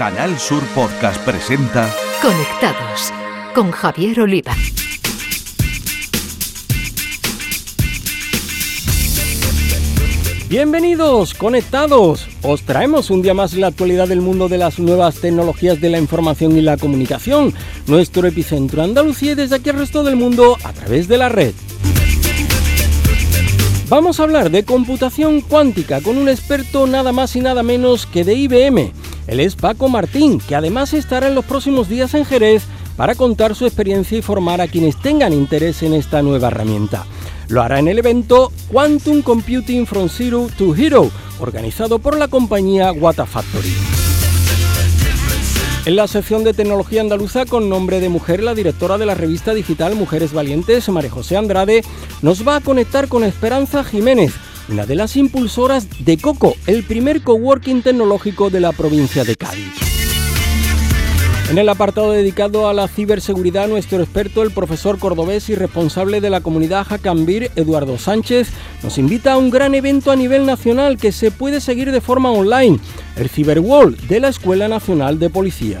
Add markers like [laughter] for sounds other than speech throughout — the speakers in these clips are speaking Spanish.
Canal Sur Podcast presenta Conectados con Javier Oliva. Bienvenidos, conectados. Os traemos un día más la actualidad del mundo de las nuevas tecnologías de la información y la comunicación, nuestro epicentro Andalucía y desde aquí al resto del mundo a través de la red. Vamos a hablar de computación cuántica con un experto nada más y nada menos que de IBM. Él es Paco Martín, que además estará en los próximos días en Jerez para contar su experiencia y formar a quienes tengan interés en esta nueva herramienta. Lo hará en el evento Quantum Computing from Zero to Hero, organizado por la compañía Wata Factory. En la sección de tecnología andaluza con nombre de mujer, la directora de la revista digital Mujeres Valientes, María José Andrade, nos va a conectar con Esperanza Jiménez, una de las impulsoras de Coco, el primer coworking tecnológico de la provincia de Cádiz. En el apartado dedicado a la ciberseguridad, nuestro experto, el profesor cordobés y responsable de la comunidad Jacambir, Eduardo Sánchez, nos invita a un gran evento a nivel nacional que se puede seguir de forma online, el Cyberwall de la Escuela Nacional de Policía.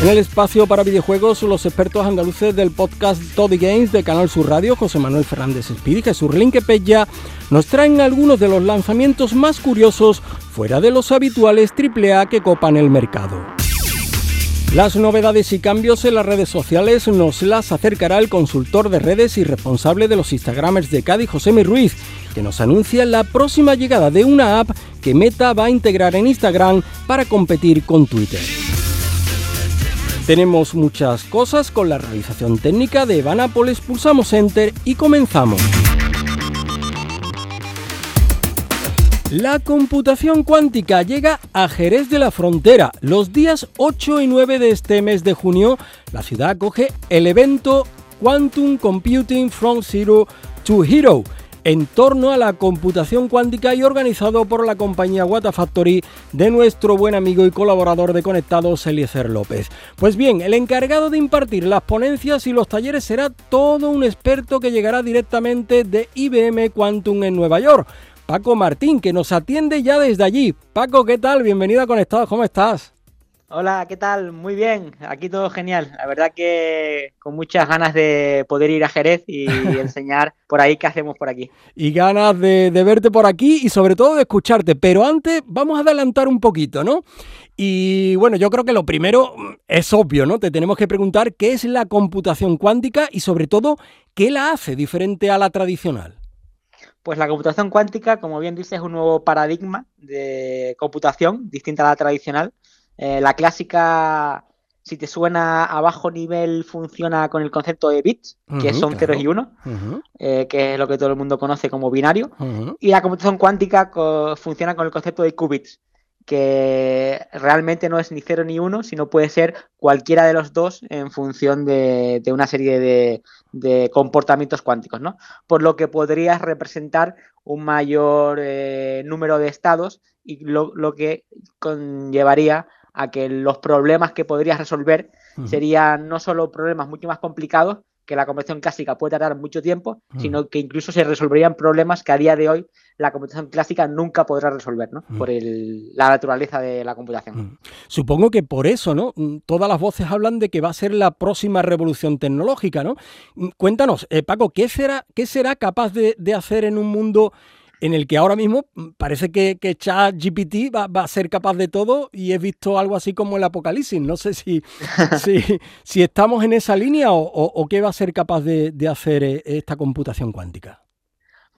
En el espacio para videojuegos, los expertos andaluces del podcast Toddy Games de Canal Sur Radio, José Manuel Fernández Espíritu y Jesús Linquepella, nos traen algunos de los lanzamientos más curiosos fuera de los habituales AAA que copan el mercado. Las novedades y cambios en las redes sociales nos las acercará el consultor de redes y responsable de los Instagramers de Cádiz, José Mi Ruiz, que nos anuncia la próxima llegada de una app que Meta va a integrar en Instagram para competir con Twitter. Tenemos muchas cosas con la realización técnica de Evanápolis, pulsamos Enter y comenzamos. La computación cuántica llega a Jerez de la Frontera. Los días 8 y 9 de este mes de junio, la ciudad acoge el evento Quantum Computing from Zero to Hero en torno a la computación cuántica y organizado por la compañía Wata Factory de nuestro buen amigo y colaborador de Conectados, Eliezer López. Pues bien, el encargado de impartir las ponencias y los talleres será todo un experto que llegará directamente de IBM Quantum en Nueva York. Paco Martín, que nos atiende ya desde allí. Paco, ¿qué tal? Bienvenido a Conectados, ¿cómo estás? Hola, ¿qué tal? Muy bien, aquí todo genial. La verdad que con muchas ganas de poder ir a Jerez y [laughs] enseñar por ahí qué hacemos por aquí. Y ganas de, verte por aquí y sobre todo de escucharte. Pero antes vamos a adelantar un poquito, ¿no? Y bueno, yo creo que lo primero es obvio, ¿no? Te tenemos que preguntar qué es la computación cuántica y sobre todo qué la hace diferente a la tradicional. Pues la computación cuántica, como bien dices, es un nuevo paradigma de computación distinta a la tradicional eh, la clásica, si te suena a bajo nivel, funciona con el concepto de bits, que son ceros y unos, eh, que es lo que todo el mundo conoce como binario. Y la computación cuántica funciona con el concepto de qubits, que realmente no es ni cero ni uno, sino puede ser cualquiera de los dos en función de, una serie de, comportamientos cuánticos, ¿no? Por lo que podrías representar un mayor eh, número de estados y lo, lo que conllevaría a que los problemas que podrías resolver serían no solo problemas mucho más complicados, que la computación clásica puede tardar mucho tiempo, sino que incluso se resolverían problemas que a día de hoy la computación clásica nunca podrá resolver, ¿no? Por la naturaleza de la computación. Supongo que por eso, ¿no? Todas las voces hablan de que va a ser la próxima revolución tecnológica, ¿no? Cuéntanos, eh, Paco, ¿qué será, qué será capaz de, de hacer en un mundo en el que ahora mismo mm, parece que, que ChatGPT va, va, a ser capaz de todo y he visto algo así como el apocalipsis. No sé si, [laughs] si, estamos en esa línea o, qué va a ser capaz de, hacer eh, esta computación cuántica.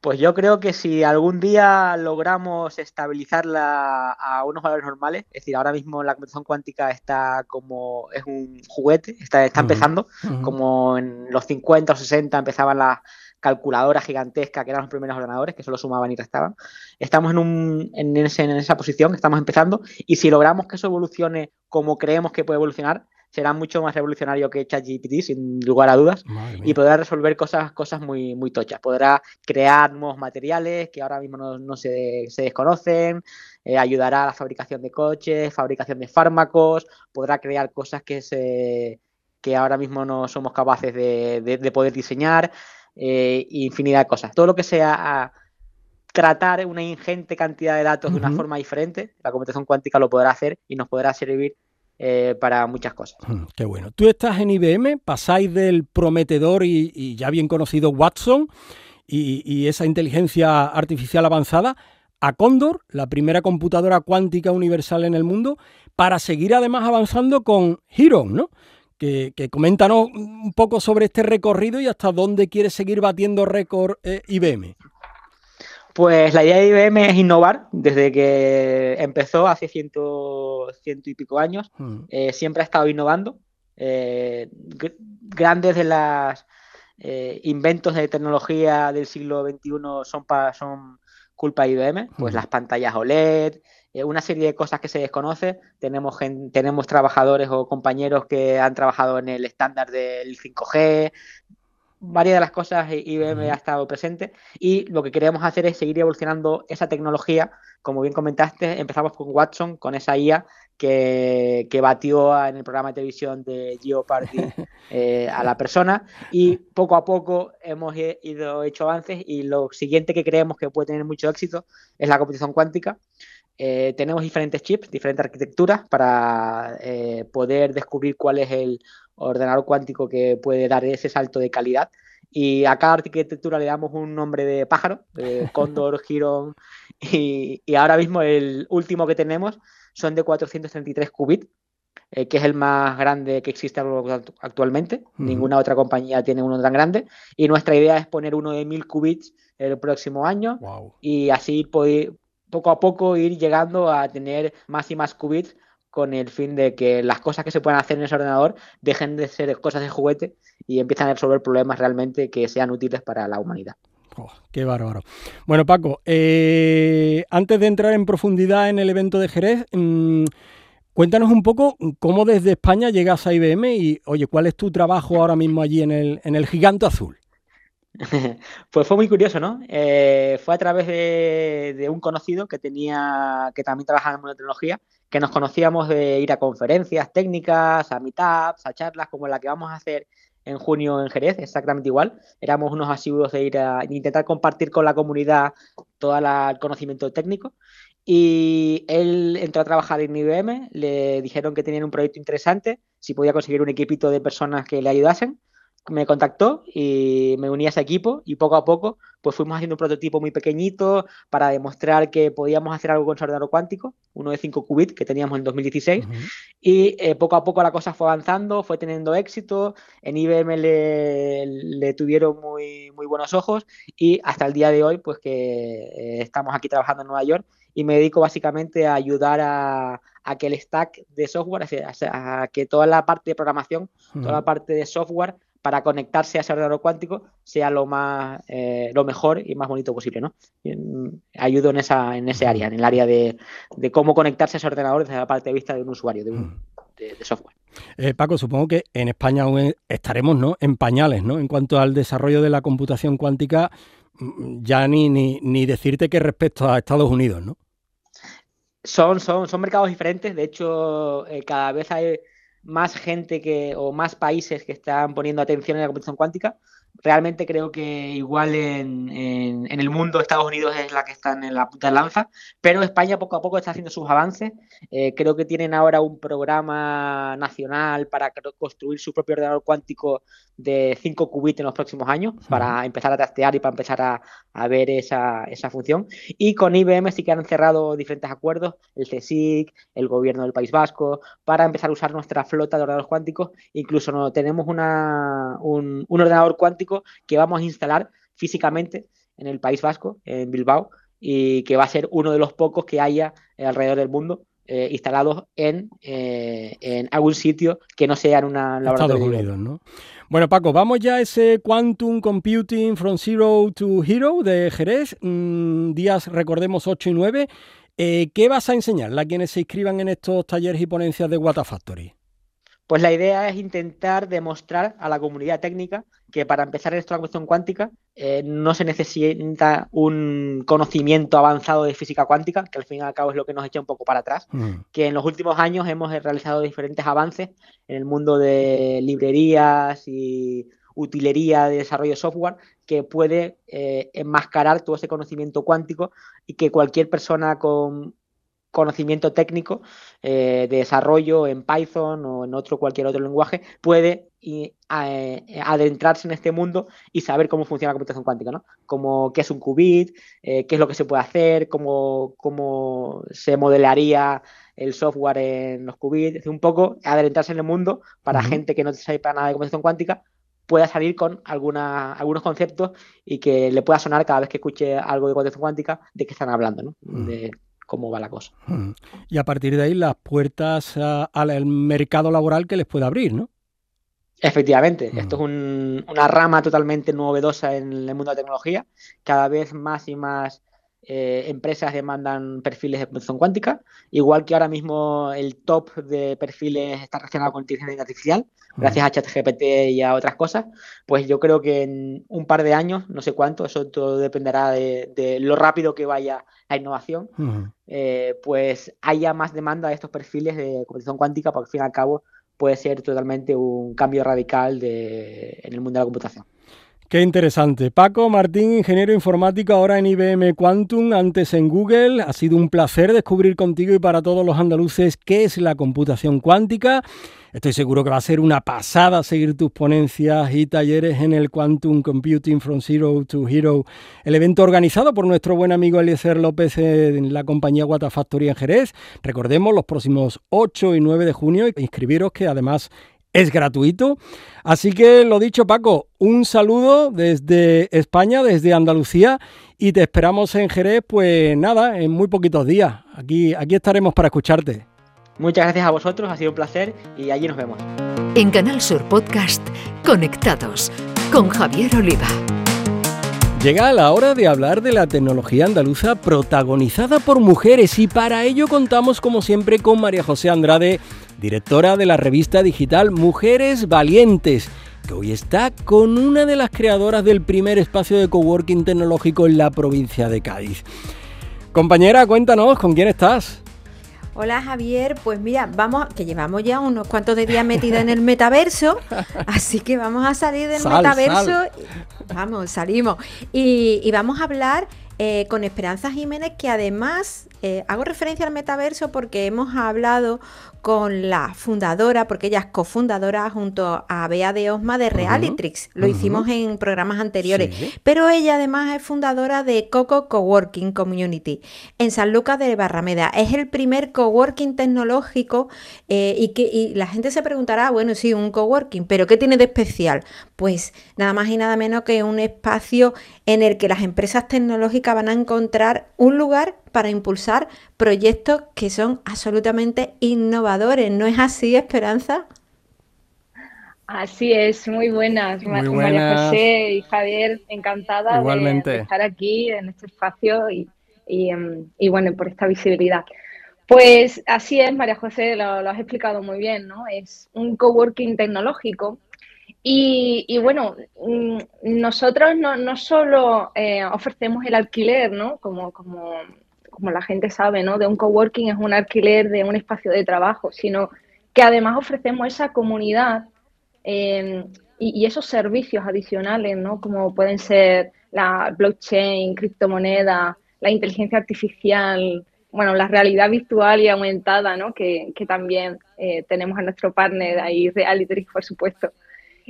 Pues yo creo que si algún día logramos estabilizarla a unos valores normales, es decir, ahora mismo la computación cuántica está como es un juguete, está, está empezando, como en los 50 o 60 empezaban las calculadora gigantesca que eran los primeros ordenadores, que solo sumaban y restaban. Estamos en, un, en, esa posición, estamos empezando, y si logramos que eso evolucione como creemos que puede evolucionar, será mucho más revolucionario que ChatGPT, sin lugar a dudas, y podrá resolver cosas, cosas muy, muy tochas. Podrá crear nuevos materiales que ahora mismo no, se, desconocen, eh, ayudará a la fabricación de coches, fabricación de fármacos, podrá crear cosas que, se, que ahora mismo no somos capaces de poder diseñar. Eh, infinidad de cosas. Todo lo que sea tratar una ingente cantidad de datos de una forma diferente, la computación cuántica lo podrá hacer y nos podrá servir eh, para muchas cosas. Qué bueno. Tú estás en IBM, pasáis del prometedor y, ya bien conocido Watson y, esa inteligencia artificial avanzada a Condor, la primera computadora cuántica universal en el mundo, para seguir además avanzando con Heron, ¿no? Que, que, coméntanos un poco sobre este recorrido y hasta dónde quiere seguir batiendo récord eh, IBM. Pues la idea de IBM es innovar desde que empezó hace ciento, ciento y pico años. Mm. Eh, siempre ha estado innovando. Eh, grandes de los eh, inventos de tecnología del siglo XXI son, son culpa de IBM. Pues mm. las pantallas OLED, una serie de cosas que se desconoce. Tenemos, tenemos trabajadores o compañeros que han trabajado en el estándar del 5G, varias de las cosas IBM ha estado presente y lo que queremos hacer es seguir evolucionando esa tecnología. Como bien comentaste, empezamos con Watson, con esa IA que, batió en el programa de televisión de Geopardy [laughs] eh, a la persona y poco a poco hemos ido hecho avances y lo siguiente que creemos que puede tener mucho éxito es la computación cuántica. Eh, tenemos diferentes chips, diferentes arquitecturas para eh, poder descubrir cuál es el ordenador cuántico que puede dar ese salto de calidad. Y a cada arquitectura le damos un nombre de pájaro, de [laughs] Cóndor, Girón, y, ahora mismo el último que tenemos son de 433 qubits, eh, que es el más grande que existe actualmente. Ninguna otra compañía tiene uno tan grande. Y nuestra idea es poner uno de 1000 qubits el próximo año y así poco a poco ir llegando a tener más y más qubits con el fin de que las cosas que se puedan hacer en ese ordenador dejen de ser cosas de juguete y empiezan a resolver problemas realmente que sean útiles para la humanidad. Qué bárbaro. Bueno, Paco, eh, antes de entrar en profundidad en el evento de Jerez, mm, cuéntanos un poco cómo desde España llegas a IBM y, oye, ¿cuál es tu trabajo ahora mismo allí en el, en el Gigante Azul? [laughs] Pues fue muy curioso, ¿no? Eh, fue a través de, un conocido que tenía, que también trabajaba en tecnología, que nos conocíamos de ir a conferencias técnicas, a meetups, a charlas como la que vamos a hacer en junio en Jerez, exactamente igual. Éramos unos asiduos de ir a intentar compartir con la comunidad todo el conocimiento técnico. Y él entró a trabajar en IBM, le dijeron que tenían un proyecto interesante, si podía conseguir un equipito de personas que le ayudasen me contactó y me uní a ese equipo y poco a poco pues fuimos haciendo un prototipo muy pequeñito para demostrar que podíamos hacer algo con su ordenador cuántico, uno de 5 qubits que teníamos en 2016 y eh, poco a poco la cosa fue avanzando, fue teniendo éxito, en IBM le, tuvieron muy, muy buenos ojos y hasta el día de hoy pues que eh, estamos aquí trabajando en Nueva York y me dedico básicamente a ayudar a, que el stack de software, a, que toda la parte de programación, toda la parte de software para conectarse a ese ordenador cuántico sea lo más eh, lo mejor y más bonito posible, ¿no? Mm, ayudo en esa en ese área, en el área de, cómo conectarse a ese ordenador desde la parte de vista de un usuario, de, un, mm. de, software. Eh, Paco, supongo que en España aún estaremos ¿no? en pañales, ¿no? En cuanto al desarrollo de la computación cuántica, mm, ya ni, ni, ni decirte que respecto a Estados Unidos, ¿no? Son, son, son mercados diferentes, de hecho, eh, cada vez hay más gente que, o más países que están poniendo atención en la computación cuántica. Realmente creo que igual en, en, el mundo Estados Unidos es la que están en la punta de lanza, pero España poco a poco está haciendo sus avances. Eh, creo que tienen ahora un programa nacional para construir su propio ordenador cuántico de 5 qubits en los próximos años, para empezar a trastear y para empezar a, a ver esa, esa, función. Y con IBM sí que han cerrado diferentes acuerdos, el CSIC, el gobierno del País Vasco, para empezar a usar nuestra flota de ordenadores cuánticos. Incluso no, tenemos una, un, un ordenador cuántico que vamos a instalar físicamente en el País Vasco, en Bilbao, y que va a ser uno de los pocos que haya alrededor del mundo eh, instalados en, eh, en, algún sitio que no sea en una laboratorio. Estados Unidos, ¿no? Bueno, Paco, vamos ya a ese Quantum Computing from Zero to Hero de Jerez, mm, días, recordemos, 8 y 9. Eh, ¿Qué vas a enseñar a quienes se inscriban en estos talleres y ponencias de Wata Factory? Pues la idea es intentar demostrar a la comunidad técnica que para empezar esto la cuestión cuántica eh, no se necesita un conocimiento avanzado de física cuántica, que al fin y al cabo es lo que nos echa un poco para atrás, mm. que en los últimos años hemos realizado diferentes avances en el mundo de librerías y utilería de desarrollo de software que puede eh, enmascarar todo ese conocimiento cuántico y que cualquier persona con conocimiento técnico eh, de desarrollo en Python o en otro cualquier otro lenguaje puede eh, adentrarse en este mundo y saber cómo funciona la computación cuántica, ¿no? Como qué es un qubit, qué es lo que se puede hacer, cómo, cómo se modelaría el software en los qubits, es un poco adentrarse en el mundo para gente que no sabe para nada de computación cuántica pueda salir con alguna, algunos conceptos y que le pueda sonar cada vez que escuche algo de computación cuántica de qué están hablando, ¿no? De cómo va la cosa. Y a partir de ahí las puertas al mercado laboral que les puede abrir, ¿no? Efectivamente, esto es una rama totalmente novedosa en el mundo de la tecnología. Cada vez más y más eh, empresas demandan perfiles de computación cuántica, igual que ahora mismo el top de perfiles está relacionado con inteligencia artificial, gracias a ChatGPT y a otras cosas, pues yo creo que en un par de años, no sé cuánto, eso todo dependerá de, lo rápido que vaya la innovación, eh, pues haya más demanda de estos perfiles de computación cuántica, porque al fin y al cabo puede ser totalmente un cambio radical de, en el mundo de la computación. Qué interesante. Paco Martín, ingeniero informático, ahora en IBM Quantum, antes en Google. Ha sido un placer descubrir contigo y para todos los andaluces qué es la computación cuántica. Estoy seguro que va a ser una pasada seguir tus ponencias y talleres en el Quantum Computing from Zero to Hero, el evento organizado por nuestro buen amigo Eliezer López en la compañía Factory en Jerez. Recordemos los próximos 8 y 9 de junio. Inscribiros que además es gratuito. Así que lo dicho, Paco, un saludo desde España, desde Andalucía, y te esperamos en Jerez, pues nada, en muy poquitos días. Aquí, aquí estaremos para escucharte. Muchas gracias a vosotros, ha sido un placer y allí nos vemos. En Canal Sur Podcast, Conectados con Javier Oliva. Llega la hora de hablar de la tecnología andaluza protagonizada por mujeres y para ello contamos como siempre con María José Andrade, directora de la revista digital Mujeres Valientes, que hoy está con una de las creadoras del primer espacio de coworking tecnológico en la provincia de Cádiz. Compañera, cuéntanos, ¿con quién estás? Hola Javier, pues mira, vamos, que llevamos ya unos cuantos de días metidos en el metaverso, así que vamos a salir del metaverso. Vamos, salimos. Y, y, vamos a hablar eh, con Esperanza Jiménez, que además eh, hago referencia al metaverso porque hemos hablado con la fundadora, porque ella es cofundadora junto a Bea de Osma de Realitrix. Lo hicimos en programas anteriores. Pero ella además es fundadora de Coco Coworking Community en San Lucas de Barrameda. Es el primer coworking tecnológico eh, y que y la gente se preguntará, bueno, sí, un coworking, pero ¿qué tiene de especial? Pues nada más y nada menos que un espacio en el que las empresas tecnológicas van a encontrar un lugar para impulsar proyectos que son absolutamente innovadores. ¿No es así, Esperanza? Así es, muy buenas, María José y Javier, encantada de, estar aquí en este espacio y, em, y, bueno, por esta visibilidad. Pues así es, María José, lo, has explicado muy bien, ¿no? Es un coworking tecnológico y, y, bueno, mm, nosotros no, no solo eh, ofrecemos el alquiler, ¿no? Como, como como la gente sabe, ¿no? De un coworking es un alquiler de un espacio de trabajo, sino que además ofrecemos esa comunidad em, y, esos servicios adicionales, ¿no? Como pueden ser la blockchain, criptomoneda, la inteligencia artificial, bueno, la realidad virtual y aumentada, ¿no? Que, también eh, tenemos a nuestro partner ahí, Realitrix, por supuesto.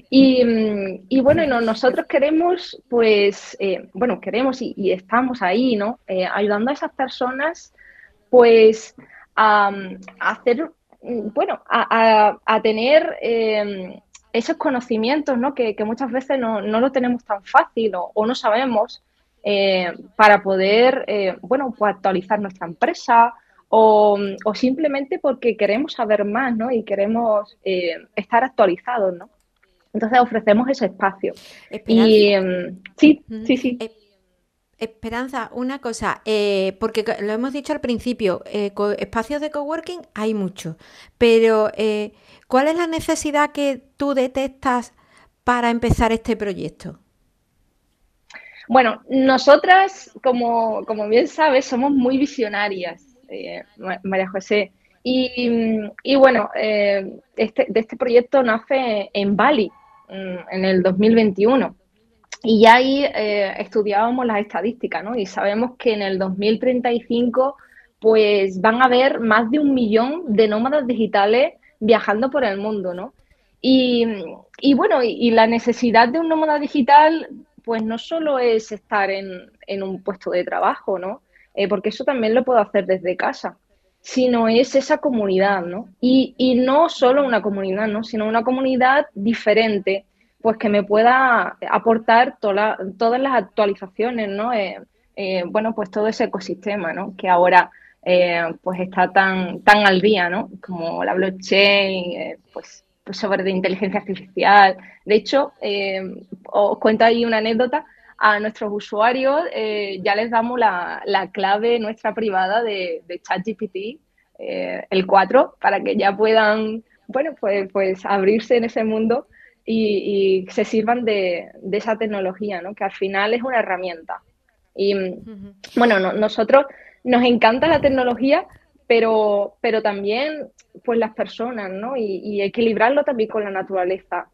Y, bueno, nosotros queremos, pues, eh, bueno, queremos y, estamos ahí, ¿no? Eh, ayudando a esas personas, pues, a, hacer, bueno, a, tener eh, esos conocimientos, ¿no? Que, muchas veces no, lo tenemos tan fácil o, no sabemos para poder, bueno, pues actualizar nuestra empresa o, simplemente porque queremos saber más, ¿no? Y queremos estar actualizados, ¿no? Entonces ofrecemos ese espacio. Y em, sí, sí, sí. Eh, Esperanza, una cosa, eh, porque lo hemos dicho al principio, eh, espacios de coworking hay muchos, pero ¿cuál es la necesidad que tú detectas para empezar este proyecto? Bueno, nosotras, como, bien sabes, somos muy visionarias, María José. Y, y bueno, este, de este proyecto nace en Bali, en el 2021. Y ya ahí eh, estudiábamos las estadísticas, ¿no? Y sabemos que en el 2035 pues van a haber más de un millón de nómadas digitales viajando por el mundo, ¿no? Y, bueno, y, la necesidad de un nómada digital, pues no solo es estar en, un puesto de trabajo, ¿no? Eh, porque eso también lo puedo hacer desde casa, sino es esa comunidad, ¿no? Y, no solo una comunidad, ¿no? Sino una comunidad diferente, pues que me pueda aportar todas las actualizaciones, ¿no? Eh, eh, bueno, pues todo ese ecosistema, ¿no? Que ahora eh, pues está tan, tan al día, ¿no? Como la blockchain, pues, pues, sobre de inteligencia artificial. De hecho, os cuento ahí una anécdota. A nuestros usuarios ya les damos la, clave nuestra privada de, de ChatGPT, el 4, para que ya puedan, bueno, pues, pues abrirse en ese mundo y, se sirvan de, esa tecnología, ¿no? Que al final es una herramienta. Y bueno, nosotros nos encanta la tecnología, pero, pero también pues las personas, ¿no? Y, equilibrarlo también con la naturaleza.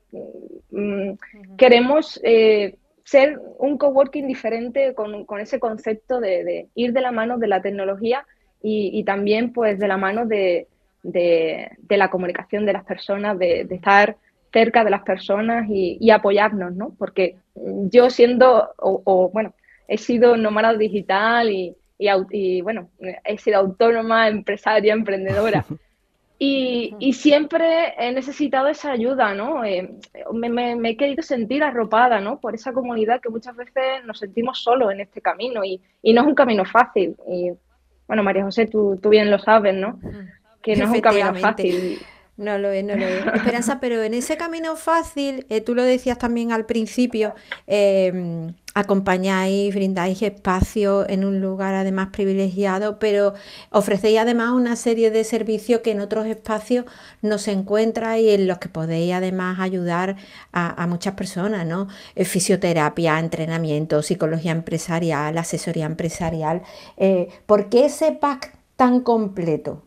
Mm, queremos eh, ser un coworking diferente con, ese concepto de, ir de la mano de la tecnología y, también pues de la mano de, la comunicación de las personas, de, estar cerca de las personas y, apoyarnos, ¿no? Porque yo siendo, o, bueno, he sido nómada digital y, y, bueno, he sido autónoma, empresaria, emprendedora. [laughs] Y, siempre he necesitado esa ayuda, ¿no? Eh, me, he querido sentir arropada, ¿no? Por esa comunidad que muchas veces nos sentimos solos en este camino y, no es un camino fácil. Y bueno, María José, tú, tú bien lo sabes, ¿no? Que no es un camino fácil. No lo es, no lo es. Esperanza, [laughs] pero en ese camino fácil, eh, tú lo decías también al principio, eh, acompañáis, brindáis espacio en un lugar además privilegiado, pero ofrecéis además una serie de servicios que en otros espacios no se encuentra y en los que podéis además ayudar a, muchas personas, ¿no? Eh, fisioterapia, entrenamiento, psicología empresarial, asesoría empresarial. Eh, ¿Por qué ese pack tan completo?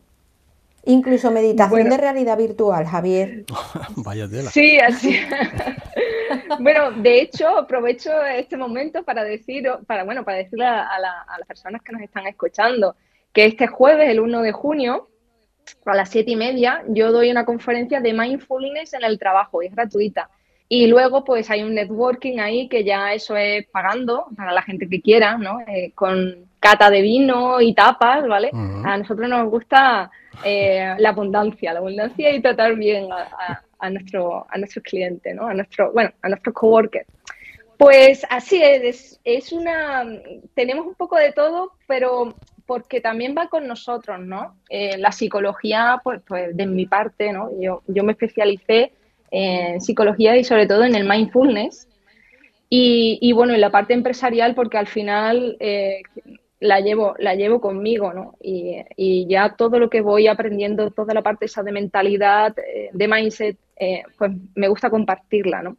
Incluso meditación de realidad virtual, Javier. [laughs] Vaya tela. Sí, así. [laughs] bueno, de hecho, aprovecho este momento para decir, para, bueno, para decirle a, las personas que nos están escuchando que este jueves, el 1 de junio, a las siete y media, yo doy una conferencia de mindfulness en el trabajo, es gratuita. Y luego, pues hay un networking ahí que ya eso es pagando para la gente que quiera, ¿no? Eh, con cata de vino y tapas, ¿vale? A nosotros nos gusta eh, la abundancia, la abundancia y tratar bien a, nuestro, a clientes, ¿no? A nuestro, bueno, a nuestros coworkers. Pues así es, es una, tenemos un poco de todo, pero porque también va con nosotros, ¿no? Eh, la psicología, pues, pues de mi parte, ¿no? Yo, yo me especialicé en psicología y sobre todo en el mindfulness. Y, y bueno, en la parte empresarial, porque al final eh, la llevo, la llevo conmigo, ¿no? Y, ya todo lo que voy aprendiendo, toda la parte esa de mentalidad, eh, de mindset, eh, pues me gusta compartirla, ¿no?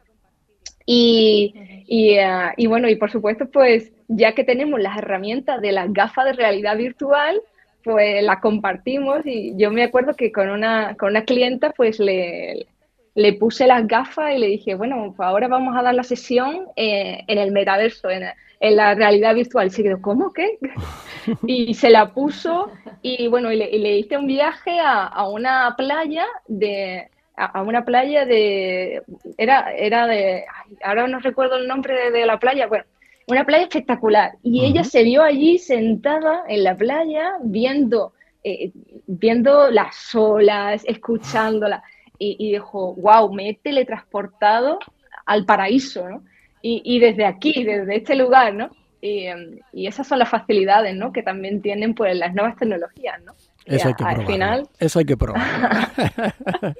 Y, eh, y, bueno, y por supuesto, pues ya que tenemos las herramientas de las gafas de realidad virtual, pues las compartimos y yo me acuerdo que con una, con una clienta pues le, le puse las gafas y le dije, bueno, pues ahora vamos a dar la sesión en el metaverso, en, en la realidad virtual. Y se quedó, ¿cómo qué? [laughs] y se la puso y bueno, y le, hice un viaje a, una playa de a, una playa de era era de ahora no recuerdo el nombre de, la playa, bueno, una playa espectacular. Y ella se vio allí sentada en la playa viendo eh, viendo las olas, escuchándola y, y dijo, wow, me he teletransportado al paraíso, ¿no? y, desde aquí, desde este lugar, ¿no? Y, em, esas son las facilidades, ¿no? Que también tienen pues las nuevas tecnologías, ¿no? Eso hay que probar. Final... Eso hay que probar. [laughs]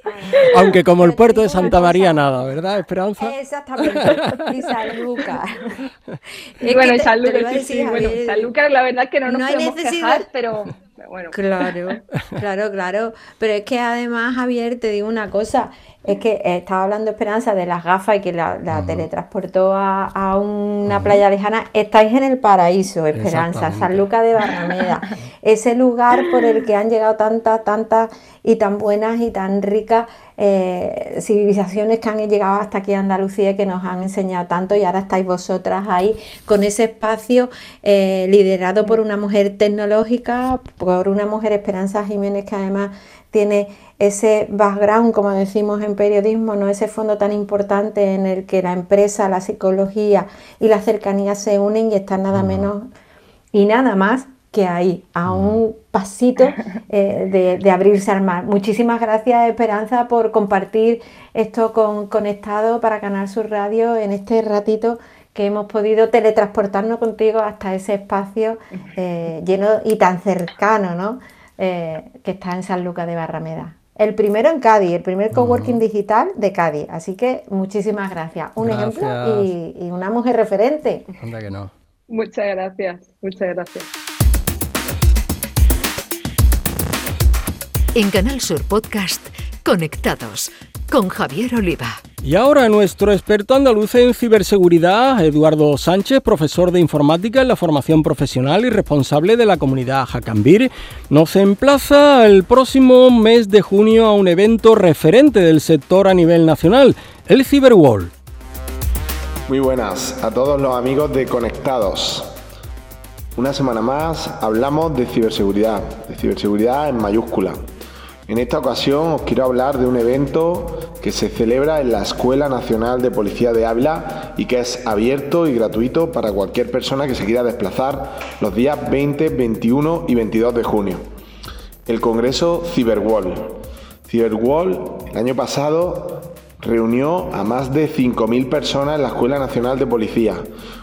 Aunque como el puerto de Santa María nada, ¿verdad, Esperanza? Exactamente. Y San Lucas. [laughs] Y bueno, San Lucas, sí, sí. Bueno, San Lucas la verdad es que no nos no podemos quejar, pero bueno. Claro, [laughs] claro, claro. Pero es que además, Javier, te digo una cosa, es que estaba hablando Esperanza de las gafas y que la, teletransportó a, una playa lejana. Estáis en el paraíso, Esperanza, San Lucas de Barrameda. [laughs] Ese lugar por el que han llegado tantas, tantas y tan buenas y tan ricas eh, civilizaciones que han llegado hasta aquí a Andalucía y que nos han enseñado tanto y ahora estáis vosotras ahí con ese espacio eh, liderado por una mujer tecnológica, por una mujer Esperanza Jiménez que además tiene ese background, como decimos en periodismo, no ese fondo tan importante en el que la empresa, la psicología y la cercanía se unen y están nada menos y nada más que ahí, a un pasito eh, de, abrirse al mar. Muchísimas gracias, Esperanza, por compartir esto con Conectado para Canal Sur Radio en este ratito que hemos podido teletransportarnos contigo hasta ese espacio eh, lleno y tan cercano, ¿no? Eh, que está en San Lucas de Barrameda. El primero en Cádiz, el primer coworking digital de Cádiz. Así que muchísimas gracias. Un ejemplo y, una mujer referente. que no. Muchas gracias, muchas gracias. En Canal Sur Podcast, Conectados con Javier Oliva. Y ahora nuestro experto andaluz en ciberseguridad, Eduardo Sánchez, profesor de informática en la formación profesional y responsable de la comunidad Hackambir, nos emplaza el próximo mes de junio a un evento referente del sector a nivel nacional, el Cyberwall. Muy buenas a todos los amigos de Conectados. Una semana más hablamos de ciberseguridad, de ciberseguridad en mayúscula en esta ocasión os quiero hablar de un evento que se celebra en la Escuela Nacional de Policía de Ávila y que es abierto y gratuito para cualquier persona que se quiera desplazar los días 20, 21 y 22 de junio. El Congreso Cyberwall. Cyberwall el año pasado reunió a más de 5.000 personas en la Escuela Nacional de Policía,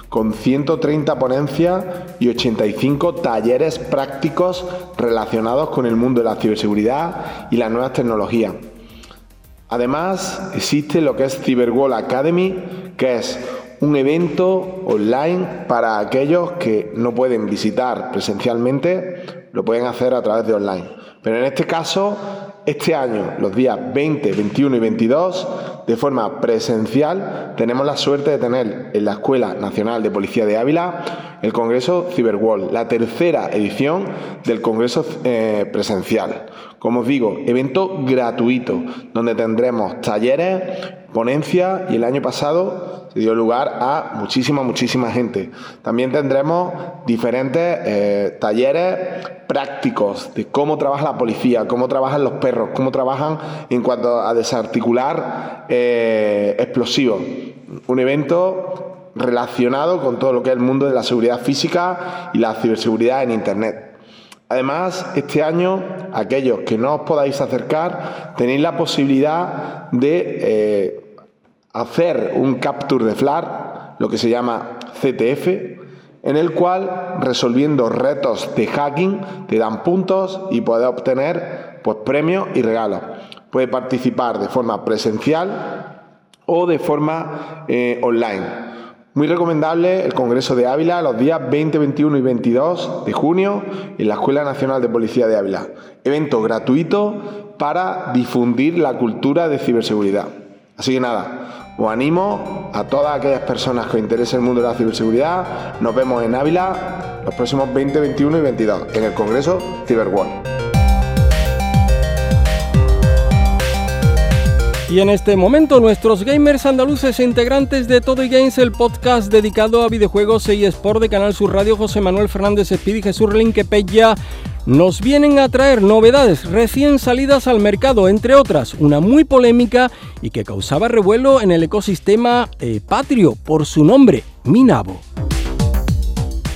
con 130 ponencias y 85 talleres prácticos relacionados con el mundo de la ciberseguridad y las nuevas tecnologías. Además, existe lo que es Cyberwall Academy, que es un evento online para aquellos que no pueden visitar presencialmente, lo pueden hacer a través de online. Pero en este caso este año, los días 20, 21 y 22, de forma presencial, tenemos la suerte de tener en la Escuela Nacional de Policía de Ávila el Congreso Cyberwall, la tercera edición del Congreso eh, presencial. Como os digo, evento gratuito, donde tendremos talleres, ponencias y el año pasado se dio lugar a muchísima, muchísima gente. También tendremos diferentes eh, talleres prácticos de cómo trabaja la policía, cómo trabajan los perros, cómo trabajan en cuanto a desarticular eh, explosivos. Un evento relacionado con todo lo que es el mundo de la seguridad física y la ciberseguridad en Internet. Además, este año, aquellos que no os podáis acercar, tenéis la posibilidad de eh, hacer un capture de FLAR, lo que se llama CTF, en el cual, resolviendo retos de hacking, te dan puntos y puedes obtener pues, premios y regalos. Puedes participar de forma presencial o de forma eh, online. Muy recomendable el Congreso de Ávila los días 20, 21 y 22 de junio en la Escuela Nacional de Policía de Ávila. Evento gratuito para difundir la cultura de ciberseguridad. Así que nada, os animo a todas aquellas personas que os interese el mundo de la ciberseguridad. Nos vemos en Ávila los próximos 20, 21 y 22 en el Congreso Cyberworld. Y en este momento nuestros gamers andaluces e integrantes de Todo Games, el podcast dedicado a videojuegos y Sport de Canal Sur Radio, José Manuel Fernández Espíritu y Jesús Peña, nos vienen a traer novedades recién salidas al mercado, entre otras, una muy polémica y que causaba revuelo en el ecosistema eh, patrio por su nombre, Minabo.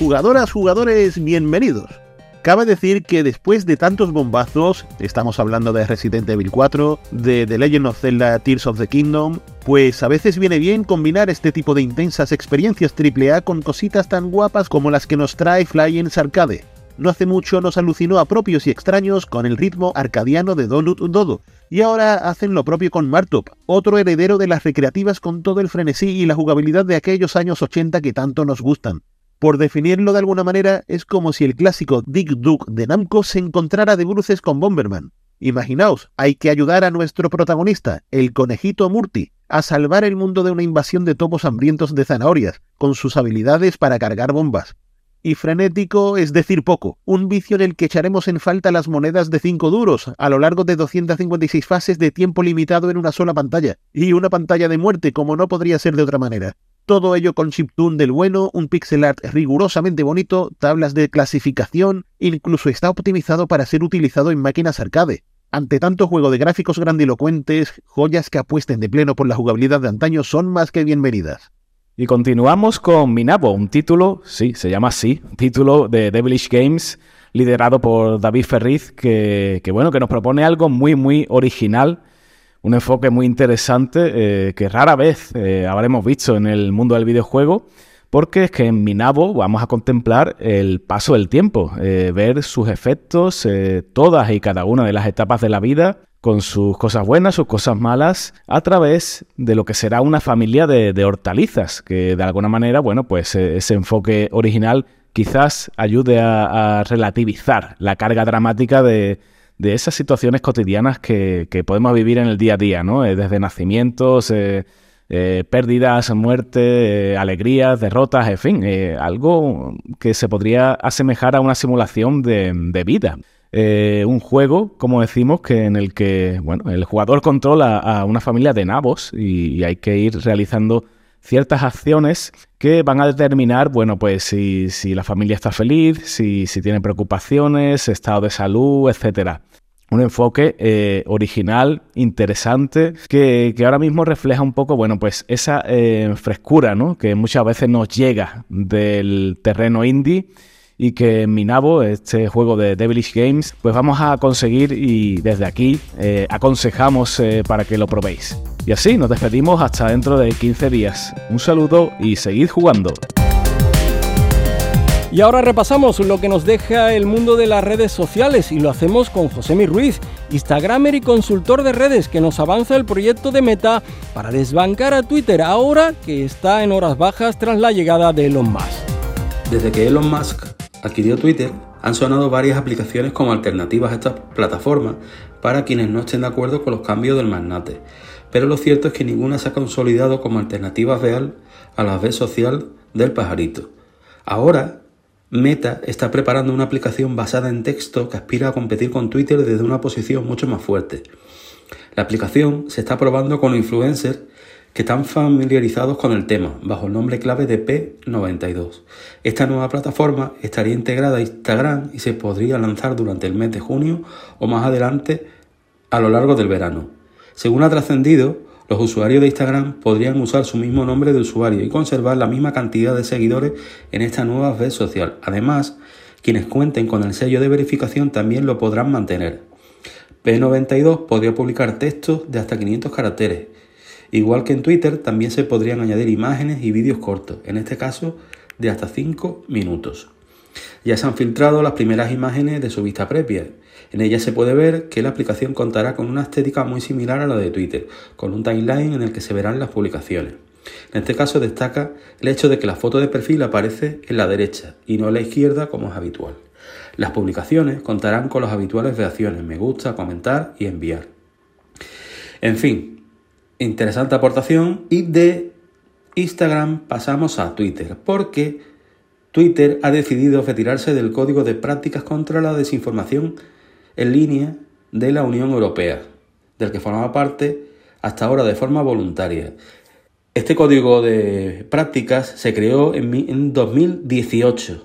Jugadoras, jugadores, bienvenidos. Cabe decir que después de tantos bombazos, estamos hablando de Resident Evil 4, de The Legend of Zelda Tears of the Kingdom, pues a veces viene bien combinar este tipo de intensas experiencias AAA con cositas tan guapas como las que nos trae Flying Arcade. No hace mucho nos alucinó a propios y extraños con el ritmo arcadiano de Donut Dodo, y ahora hacen lo propio con Martop, otro heredero de las recreativas con todo el frenesí y la jugabilidad de aquellos años 80 que tanto nos gustan. Por definirlo de alguna manera, es como si el clásico Dick Duke de Namco se encontrara de bruces con Bomberman. Imaginaos, hay que ayudar a nuestro protagonista, el conejito Murti, a salvar el mundo de una invasión de topos hambrientos de zanahorias, con sus habilidades para cargar bombas. Y frenético es decir poco, un vicio en el que echaremos en falta las monedas de 5 duros a lo largo de 256 fases de tiempo limitado en una sola pantalla, y una pantalla de muerte como no podría ser de otra manera. Todo ello con chiptune del bueno, un pixel art rigurosamente bonito, tablas de clasificación, incluso está optimizado para ser utilizado en máquinas arcade. Ante tanto juego de gráficos grandilocuentes, joyas que apuesten de pleno por la jugabilidad de antaño son más que bienvenidas. Y continuamos con Minabo, un título, sí, se llama así, título de Devilish Games liderado por David Ferriz, que, bueno, que nos propone algo muy, muy original un enfoque muy interesante eh, que rara vez eh, habremos visto en el mundo del videojuego, porque es que en Minabo vamos a contemplar el paso del tiempo, eh, ver sus efectos, todas y cada una de las etapas de la vida, con sus cosas buenas, sus cosas malas, a través de lo que será una familia de, hortalizas, que de alguna manera, bueno, pues ese enfoque original quizás ayude a relativizar la carga dramática de, de esas situaciones cotidianas que, podemos vivir en el día a día, ¿no? Eh, desde nacimientos, eh, eh, pérdidas, muerte, alegrías, derrotas, en fin, algo que se podría asemejar a una simulación de, vida. un juego, como decimos, que en el que bueno, el jugador controla a una familia de nabos y hay que ir realizando ciertas acciones que van a determinar, bueno, pues si, la familia está feliz, si, tiene preocupaciones, estado de salud, etcétera. Un enfoque eh, original, interesante, que, ahora mismo refleja un poco, bueno, pues esa eh, frescura, ¿no? Que muchas veces nos llega del terreno indie y que en Minabo, este juego de Devilish Games, pues vamos a conseguir y desde aquí eh, aconsejamos para que lo probéis. Y así nos despedimos hasta dentro de 15 días. Un saludo y seguid jugando. Y ahora repasamos lo que nos deja el mundo de las redes sociales y lo hacemos con José Ruiz, Instagramer y consultor de redes que nos avanza el proyecto de Meta para desbancar a Twitter ahora que está en horas bajas tras la llegada de Elon Musk. Desde que Elon Musk adquirió Twitter, han sonado varias aplicaciones como alternativas a esta plataforma para quienes no estén de acuerdo con los cambios del magnate pero lo cierto es que ninguna se ha consolidado como alternativa real a la red social del pajarito. Ahora, Meta está preparando una aplicación basada en texto que aspira a competir con Twitter desde una posición mucho más fuerte. La aplicación se está probando con influencers que están familiarizados con el tema, bajo el nombre clave de P92. Esta nueva plataforma estaría integrada a Instagram y se podría lanzar durante el mes de junio o más adelante a lo largo del verano. Según ha trascendido, los usuarios de Instagram podrían usar su mismo nombre de usuario y conservar la misma cantidad de seguidores en esta nueva red social. Además, quienes cuenten con el sello de verificación también lo podrán mantener. P92 podría publicar textos de hasta 500 caracteres. Igual que en Twitter, también se podrían añadir imágenes y vídeos cortos, en este caso de hasta 5 minutos. Ya se han filtrado las primeras imágenes de su vista previa en ella se puede ver que la aplicación contará con una estética muy similar a la de Twitter, con un timeline en el que se verán las publicaciones. En este caso destaca el hecho de que la foto de perfil aparece en la derecha y no en la izquierda como es habitual. Las publicaciones contarán con las habituales reacciones, me gusta, comentar y enviar. En fin, interesante aportación y de Instagram pasamos a Twitter porque Twitter ha decidido retirarse del código de prácticas contra la desinformación en línea de la Unión Europea, del que formaba parte hasta ahora de forma voluntaria. Este código de prácticas se creó en 2018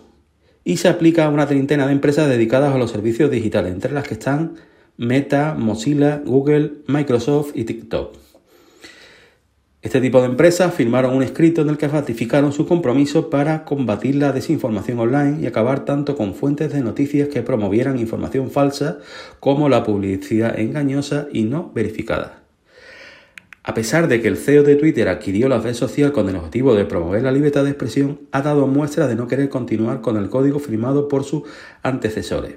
y se aplica a una treintena de empresas dedicadas a los servicios digitales, entre las que están Meta, Mozilla, Google, Microsoft y TikTok. Este tipo de empresas firmaron un escrito en el que ratificaron su compromiso para combatir la desinformación online y acabar tanto con fuentes de noticias que promovieran información falsa como la publicidad engañosa y no verificada. A pesar de que el CEO de Twitter adquirió la red social con el objetivo de promover la libertad de expresión, ha dado muestras de no querer continuar con el código firmado por sus antecesores.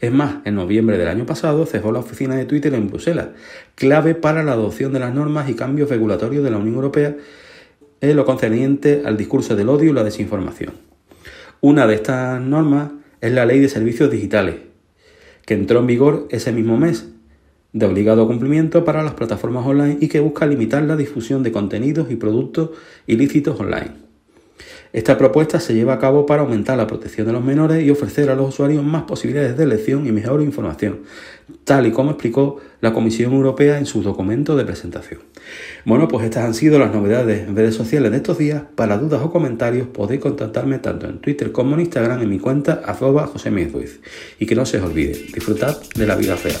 Es más, en noviembre del año pasado cerró la oficina de Twitter en Bruselas, clave para la adopción de las normas y cambios regulatorios de la Unión Europea en lo concerniente al discurso del odio y la desinformación. Una de estas normas es la Ley de Servicios Digitales, que entró en vigor ese mismo mes, de obligado cumplimiento para las plataformas online y que busca limitar la difusión de contenidos y productos ilícitos online. Esta propuesta se lleva a cabo para aumentar la protección de los menores y ofrecer a los usuarios más posibilidades de elección y mejor información, tal y como explicó la Comisión Europea en su documento de presentación. Bueno, pues estas han sido las novedades en redes sociales de estos días. Para dudas o comentarios podéis contactarme tanto en Twitter como en Instagram en mi cuenta arroba Y que no se os olvide, disfrutad de la vida real.